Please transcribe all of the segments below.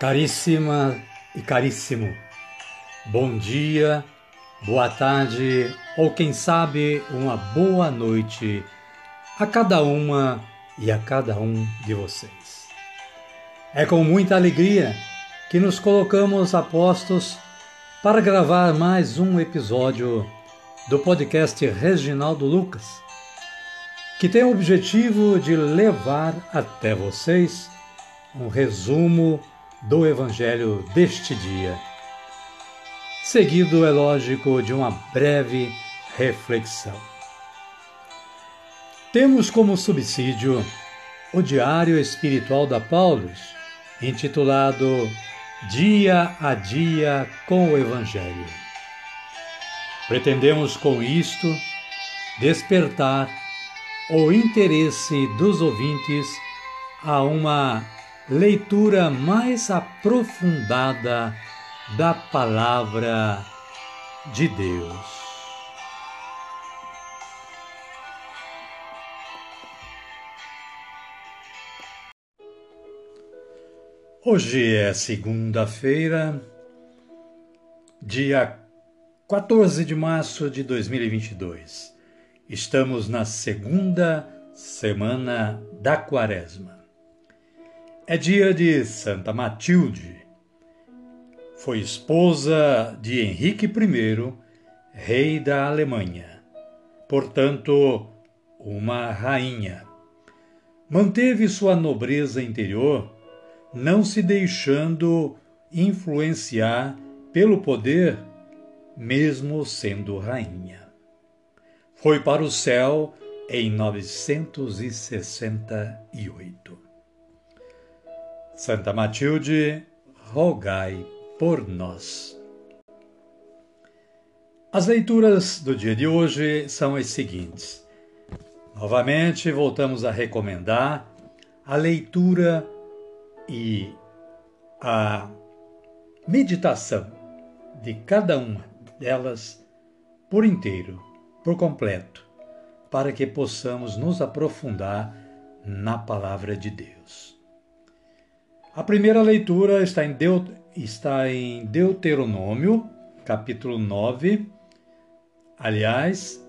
Caríssima e caríssimo, bom dia, boa tarde ou quem sabe uma boa noite a cada uma e a cada um de vocês. É com muita alegria que nos colocamos a postos para gravar mais um episódio do podcast Reginaldo Lucas, que tem o objetivo de levar até vocês um resumo do Evangelho deste dia. Seguido, é lógico, de uma breve reflexão. Temos como subsídio o Diário Espiritual da Paulus, intitulado Dia a Dia com o Evangelho. Pretendemos com isto despertar o interesse dos ouvintes a uma leitura mais aprofundada da Palavra de Deus. Hoje é segunda-feira, dia 14 de março de 2022. Estamos na segunda semana da Quaresma. É dia de Santa Matilde. Foi esposa de Henrique I, rei da Alemanha. Portanto, uma rainha. Manteve sua nobreza interior, não se deixando influenciar pelo poder, mesmo sendo rainha. Foi para o céu em 968. Santa Matilde, rogai por nós. As leituras do dia de hoje são as seguintes. Novamente, voltamos a recomendar a leitura e a meditação de cada uma delas por inteiro, por completo, para que possamos nos aprofundar na palavra de Deus. A primeira leitura está em, Deut está em Deuteronômio, capítulo 9. Aliás,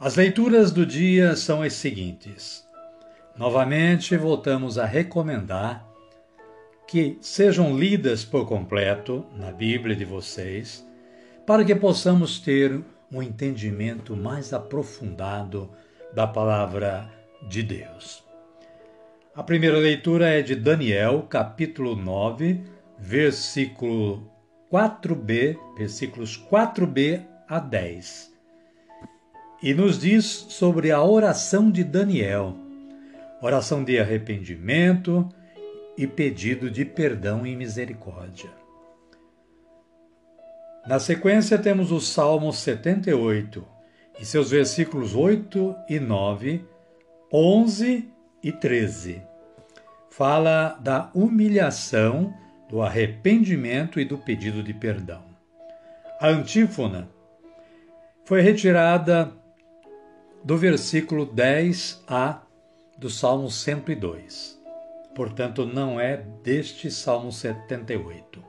As leituras do dia são as seguintes. Novamente, voltamos a recomendar que sejam lidas por completo na Bíblia de vocês, para que possamos ter um entendimento mais aprofundado da palavra de Deus. A primeira leitura é de Daniel, capítulo 9, versículo 4b, versículos 4b a 10. E nos diz sobre a oração de Daniel, oração de arrependimento, e pedido de perdão e misericórdia. Na sequência, temos o Salmo 78 e seus versículos 8 e 9, 11 e 13. Fala da humilhação, do arrependimento e do pedido de perdão. A antífona foi retirada do versículo 10a do Salmo 102 portanto, não é deste Salmo 78.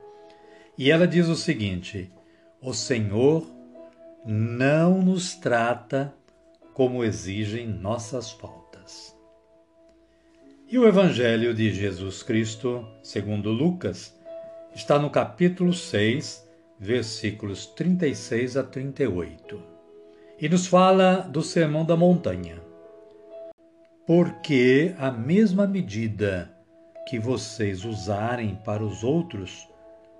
E ela diz o seguinte: O Senhor não nos trata como exigem nossas faltas. E o Evangelho de Jesus Cristo, segundo Lucas, está no capítulo 6, versículos 36 a 38. E nos fala do Sermão da Montanha. Porque a mesma medida que vocês usarem para os outros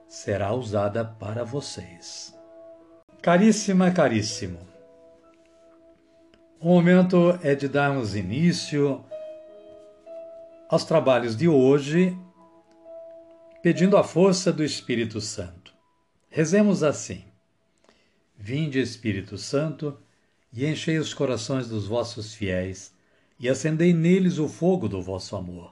será usada para vocês. Caríssima, caríssimo, o momento é de darmos início aos trabalhos de hoje, pedindo a força do Espírito Santo. Rezemos assim: Vinde, Espírito Santo, e enchei os corações dos vossos fiéis, e acendei neles o fogo do vosso amor.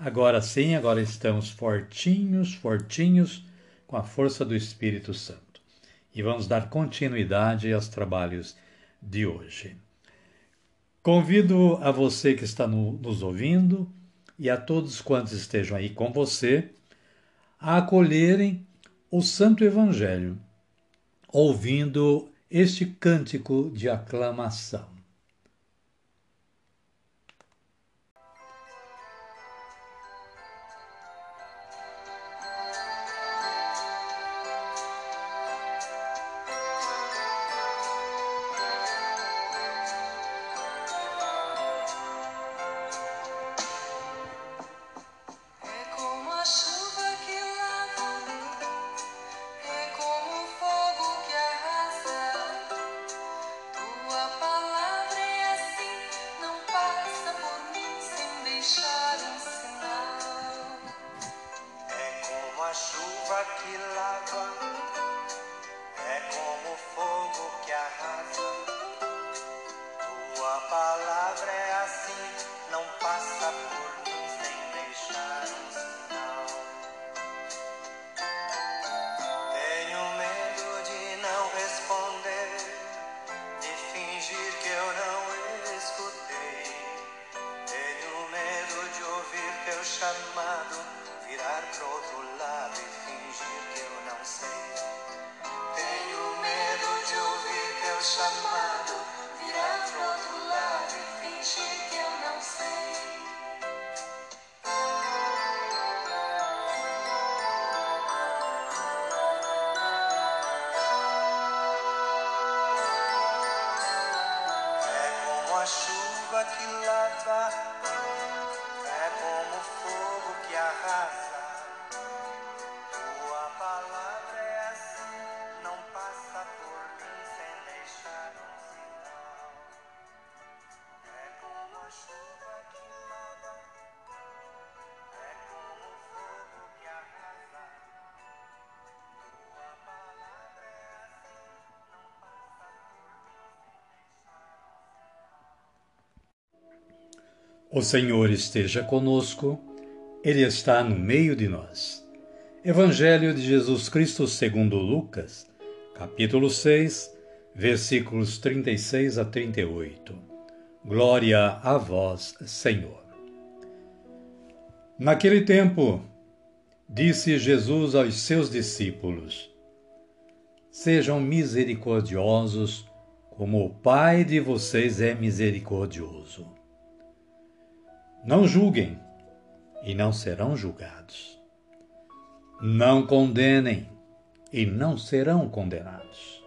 Agora sim, agora estamos fortinhos, fortinhos, com a força do Espírito Santo. E vamos dar continuidade aos trabalhos de hoje. Convido a você que está no, nos ouvindo e a todos quantos estejam aí com você a acolherem o Santo Evangelho, ouvindo este cântico de aclamação. O Senhor esteja conosco, Ele está no meio de nós. Evangelho de Jesus Cristo segundo Lucas, capítulo 6, versículos 36 a 38. Glória a vós, Senhor. Naquele tempo, disse Jesus aos seus discípulos: Sejam misericordiosos, como o Pai de vocês é misericordioso. Não julguem e não serão julgados. Não condenem e não serão condenados.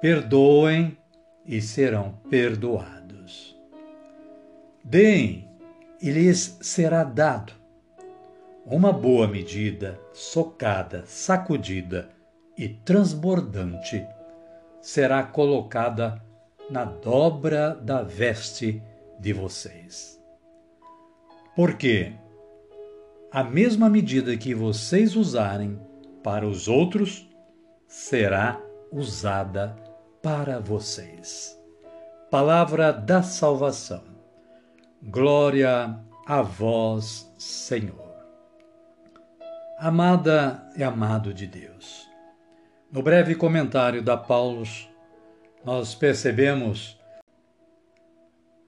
Perdoem e serão perdoados. Deem e lhes será dado. Uma boa medida, socada, sacudida e transbordante será colocada na dobra da veste de vocês. Porque a mesma medida que vocês usarem para os outros será usada para vocês. Palavra da salvação. Glória a vós, Senhor. Amada e amado de Deus. No breve comentário da Paulo, nós percebemos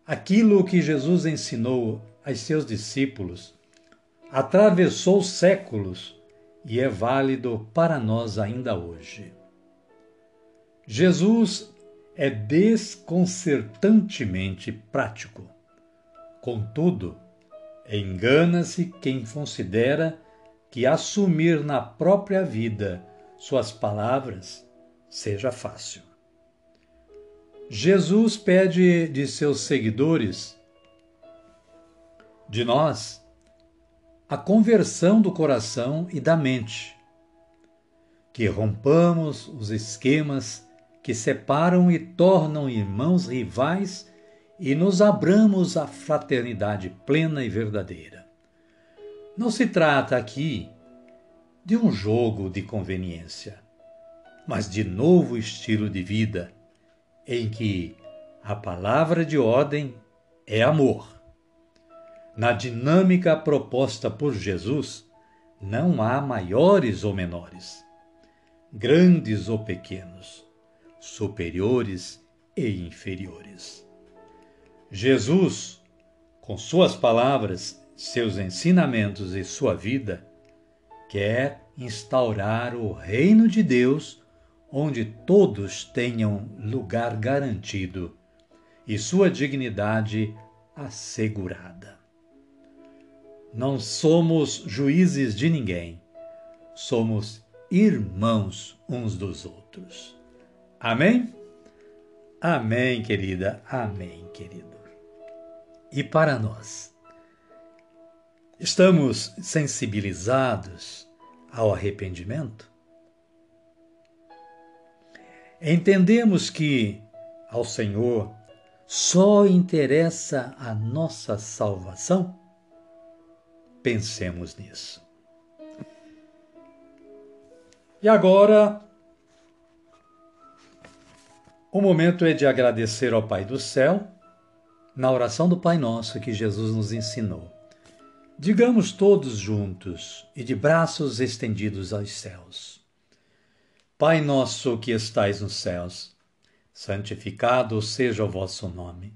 aquilo que Jesus ensinou aos seus discípulos, atravessou séculos e é válido para nós ainda hoje. Jesus é desconcertantemente prático. Contudo, engana-se quem considera que assumir na própria vida suas palavras seja fácil. Jesus pede de seus seguidores de nós a conversão do coração e da mente, que rompamos os esquemas que separam e tornam irmãos rivais e nos abramos à fraternidade plena e verdadeira. Não se trata aqui de um jogo de conveniência, mas de novo estilo de vida em que a palavra de ordem é amor na dinâmica proposta por Jesus, não há maiores ou menores, grandes ou pequenos, superiores e inferiores. Jesus, com suas palavras, seus ensinamentos e sua vida, quer instaurar o reino de Deus onde todos tenham lugar garantido e sua dignidade assegurada. Não somos juízes de ninguém, somos irmãos uns dos outros. Amém? Amém, querida, amém, querido. E para nós, estamos sensibilizados ao arrependimento? Entendemos que ao Senhor só interessa a nossa salvação? Pensemos nisso. E agora, o momento é de agradecer ao Pai do céu na oração do Pai Nosso que Jesus nos ensinou. Digamos todos juntos e de braços estendidos aos céus. Pai nosso que estais nos céus, santificado seja o vosso nome.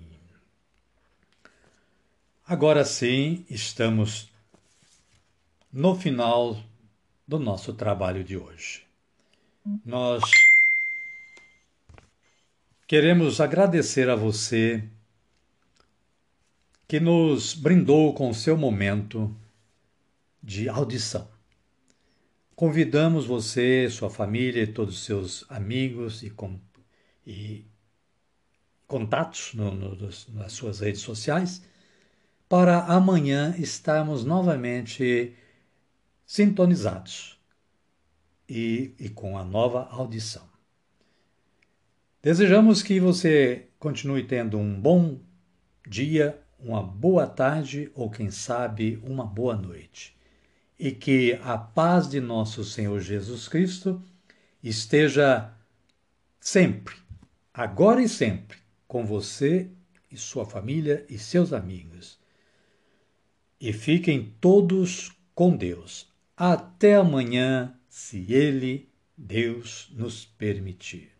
Agora sim, estamos no final do nosso trabalho de hoje. Nós queremos agradecer a você que nos brindou com o seu momento de audição. Convidamos você, sua família e todos os seus amigos e, com, e contatos no, no, nas suas redes sociais para amanhã estarmos novamente sintonizados e, e com a nova audição. Desejamos que você continue tendo um bom dia, uma boa tarde ou, quem sabe, uma boa noite. E que a paz de nosso Senhor Jesus Cristo esteja sempre, agora e sempre, com você e sua família e seus amigos e fiquem todos com Deus. Até amanhã, se Ele, Deus, nos permitir.